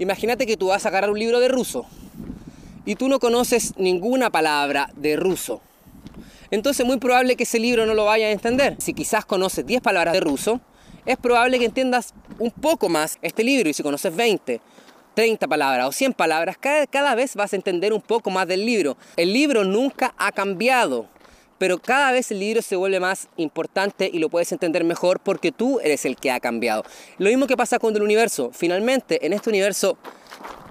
Imagínate que tú vas a agarrar un libro de ruso y tú no conoces ninguna palabra de ruso. Entonces es muy probable que ese libro no lo vayas a entender. Si quizás conoces 10 palabras de ruso, es probable que entiendas un poco más este libro y si conoces 20, 30 palabras o 100 palabras, cada, cada vez vas a entender un poco más del libro. El libro nunca ha cambiado pero cada vez el libro se vuelve más importante y lo puedes entender mejor porque tú eres el que ha cambiado. Lo mismo que pasa con el universo. Finalmente, en este universo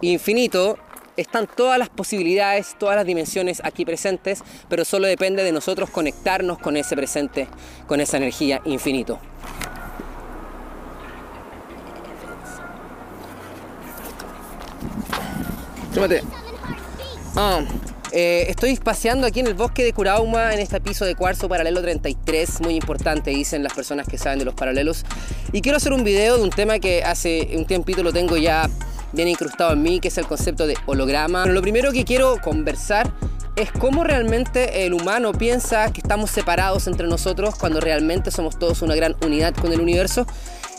infinito están todas las posibilidades, todas las dimensiones aquí presentes, pero solo depende de nosotros conectarnos con ese presente, con esa energía infinito. Ah, eh, estoy paseando aquí en el bosque de Curauma en este piso de cuarzo paralelo 33, muy importante dicen las personas que saben de los paralelos. Y quiero hacer un video de un tema que hace un tiempito lo tengo ya bien incrustado en mí, que es el concepto de holograma. lo primero que quiero conversar es cómo realmente el humano piensa que estamos separados entre nosotros cuando realmente somos todos una gran unidad con el universo.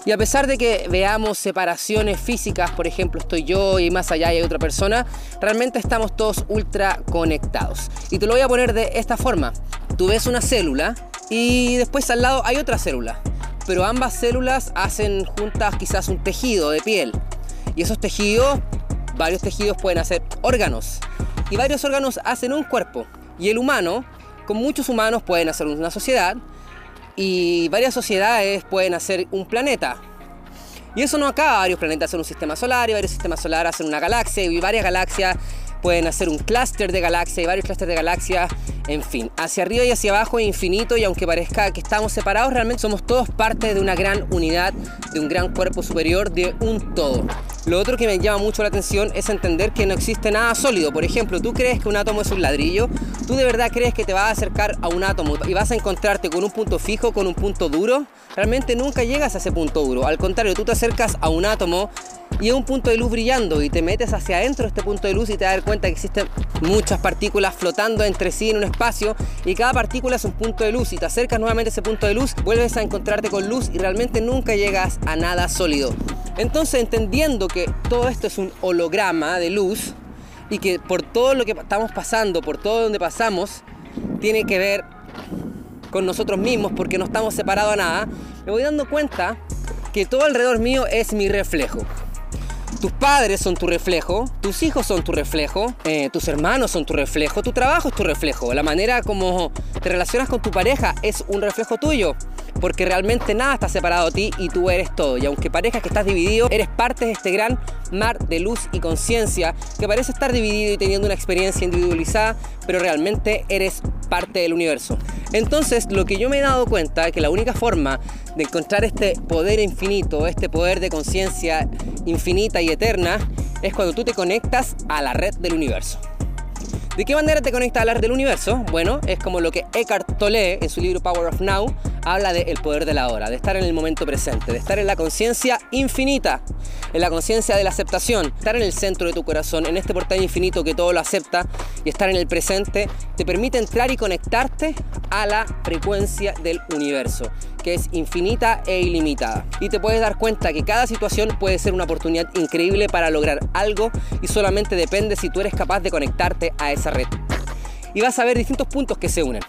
Y a pesar de que veamos separaciones físicas, por ejemplo, estoy yo y más allá hay otra persona, realmente estamos todos ultra conectados. Y te lo voy a poner de esta forma. Tú ves una célula y después al lado hay otra célula. Pero ambas células hacen juntas quizás un tejido de piel. Y esos tejidos, varios tejidos pueden hacer órganos. Y varios órganos hacen un cuerpo. Y el humano, con muchos humanos pueden hacer una sociedad, y varias sociedades pueden hacer un planeta. Y eso no acaba, varios planetas hacen un sistema solar y varios sistemas solares hacen una galaxia y varias galaxias pueden hacer un clúster de galaxias y varios clústeres de galaxias, en fin, hacia arriba y hacia abajo es infinito y aunque parezca que estamos separados, realmente somos todos parte de una gran unidad, de un gran cuerpo superior, de un todo. Lo otro que me llama mucho la atención es entender que no existe nada sólido. Por ejemplo, tú crees que un átomo es un ladrillo, tú de verdad crees que te vas a acercar a un átomo y vas a encontrarte con un punto fijo, con un punto duro. Realmente nunca llegas a ese punto duro. Al contrario, tú te acercas a un átomo y es un punto de luz brillando y te metes hacia adentro de este punto de luz y te das cuenta que existen muchas partículas flotando entre sí en un espacio y cada partícula es un punto de luz y te acercas nuevamente a ese punto de luz, vuelves a encontrarte con luz y realmente nunca llegas a nada sólido. Entonces entendiendo que todo esto es un holograma de luz y que por todo lo que estamos pasando, por todo donde pasamos, tiene que ver con nosotros mismos porque no estamos separados a nada, me voy dando cuenta que todo alrededor mío es mi reflejo. Tus padres son tu reflejo, tus hijos son tu reflejo, eh, tus hermanos son tu reflejo, tu trabajo es tu reflejo, la manera como te relacionas con tu pareja es un reflejo tuyo, porque realmente nada está separado de ti y tú eres todo. Y aunque parezca que estás dividido, eres parte de este gran mar de luz y conciencia que parece estar dividido y teniendo una experiencia individualizada, pero realmente eres parte del universo. Entonces, lo que yo me he dado cuenta es que la única forma de encontrar este poder infinito, este poder de conciencia infinita y eterna, es cuando tú te conectas a la red del universo. ¿De qué manera te conectas a la red del universo? Bueno, es como lo que Eckhart Tolle en su libro Power of Now habla de el poder de la hora, de estar en el momento presente, de estar en la conciencia infinita, en la conciencia de la aceptación, estar en el centro de tu corazón, en este portal infinito que todo lo acepta y estar en el presente, te permite entrar y conectarte a la frecuencia del universo que es infinita e ilimitada. Y te puedes dar cuenta que cada situación puede ser una oportunidad increíble para lograr algo y solamente depende si tú eres capaz de conectarte a esa red. Y vas a ver distintos puntos que se unen.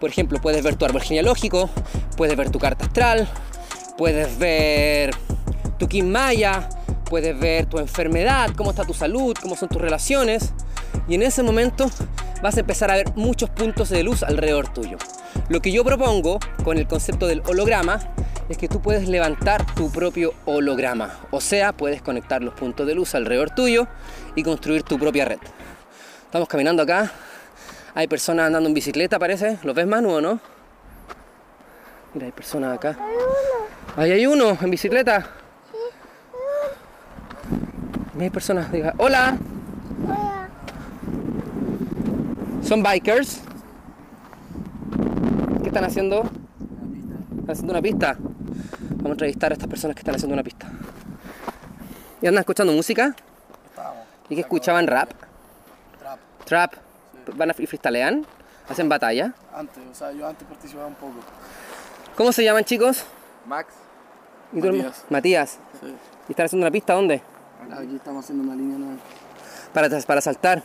Por ejemplo, puedes ver tu árbol genealógico, puedes ver tu carta astral, puedes ver tu Kim Maya, puedes ver tu enfermedad, cómo está tu salud, cómo son tus relaciones. Y en ese momento vas a empezar a ver muchos puntos de luz alrededor tuyo. Lo que yo propongo con el concepto del holograma es que tú puedes levantar tu propio holograma. O sea, puedes conectar los puntos de luz alrededor tuyo y construir tu propia red. Estamos caminando acá hay personas andando en bicicleta, parece. ¿Los ves, Manu, o no? Mira, hay personas acá. Hay uno. Ahí hay uno en bicicleta. Sí. hay personas. Diga, hola. Hola. Son bikers. ¿Qué están haciendo? Están haciendo una pista. Vamos a entrevistar a estas personas que están haciendo una pista. ¿Y andan escuchando música? ¿Y que escuchaban rap? Trap. Trap van a freestylean, hacen batalla. Antes, o sea, yo antes participaba un poco. ¿Cómo se llaman chicos? Max. ¿Y Matías. Matías. Sí. ¿Y están haciendo una pista dónde? Aquí estamos haciendo una línea nueva. Para, para saltar.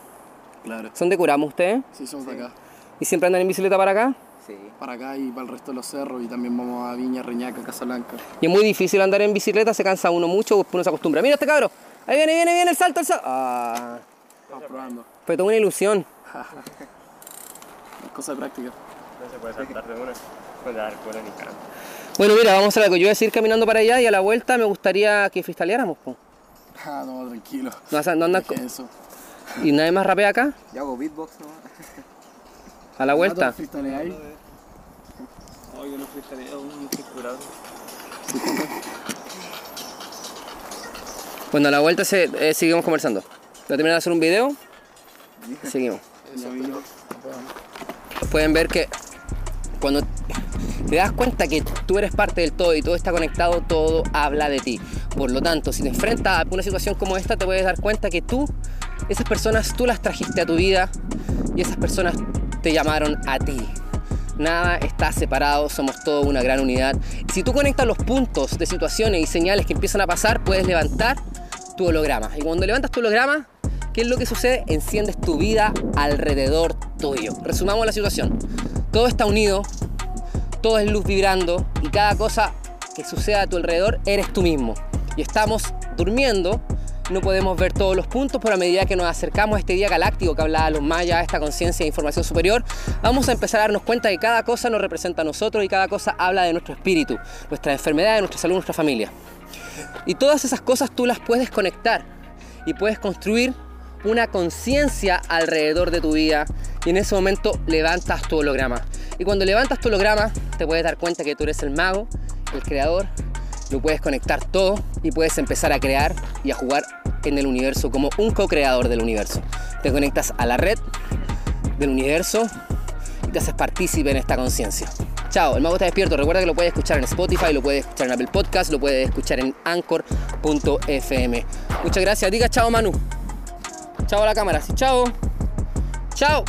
Claro. ¿Son de Curamo ustedes? Sí, somos de acá. ¿Y siempre andan en bicicleta para acá? Sí. Para acá y para el resto de los cerros y también vamos a Viña, Reñaca, Casablanca. Y es muy difícil andar en bicicleta, se cansa uno mucho, uno se acostumbra. Mira este cabro, ahí viene, viene, viene el salto, el salto. Ah, Estamos probando. fue toda una ilusión. Es cosa de práctica. No se puede saltar de una. Puede dar cuero ni cara. Bueno, mira, vamos a hacer algo. Yo voy a seguir caminando para allá y a la vuelta me gustaría que freestyleáramos. po. Ah, no, tranquilo. No, no andas Deje co- eso. ¿Y nadie más rapea acá? Yo hago beatbox nomás. A la vuelta. Freestyle ahí. No, yo no freestaleo, no estoy curado. Bueno, a la vuelta se, eh, seguimos conversando. Voy a terminar de hacer un video y seguimos. Pueden ver que cuando te das cuenta que tú eres parte del todo y todo está conectado, todo habla de ti. Por lo tanto, si te enfrentas a una situación como esta, te puedes dar cuenta que tú, esas personas, tú las trajiste a tu vida y esas personas te llamaron a ti. Nada está separado, somos toda una gran unidad. Si tú conectas los puntos de situaciones y señales que empiezan a pasar, puedes levantar tu holograma. Y cuando levantas tu holograma, ¿qué es lo que sucede? Enciendes tu vida alrededor tuyo. Resumamos la situación. Todo está unido, todo es luz vibrando y cada cosa que suceda a tu alrededor eres tú mismo. Y estamos durmiendo, no podemos ver todos los puntos, pero a medida que nos acercamos a este día galáctico que hablaba los mayas, a esta conciencia e información superior, vamos a empezar a darnos cuenta que cada cosa nos representa a nosotros y cada cosa habla de nuestro espíritu, nuestra enfermedad, nuestra salud, nuestra familia. Y todas esas cosas tú las puedes conectar y puedes construir una conciencia alrededor de tu vida y en ese momento levantas tu holograma. Y cuando levantas tu holograma te puedes dar cuenta que tú eres el mago, el creador, lo puedes conectar todo y puedes empezar a crear y a jugar en el universo como un co-creador del universo. Te conectas a la red del universo y te haces partícipe en esta conciencia. Chao, el mago está despierto. Recuerda que lo puedes escuchar en Spotify, lo puedes escuchar en Apple Podcast, lo puedes escuchar en anchor.fm. Muchas gracias. Diga chao, Manu. Chao a la cámara. Chao. Chao.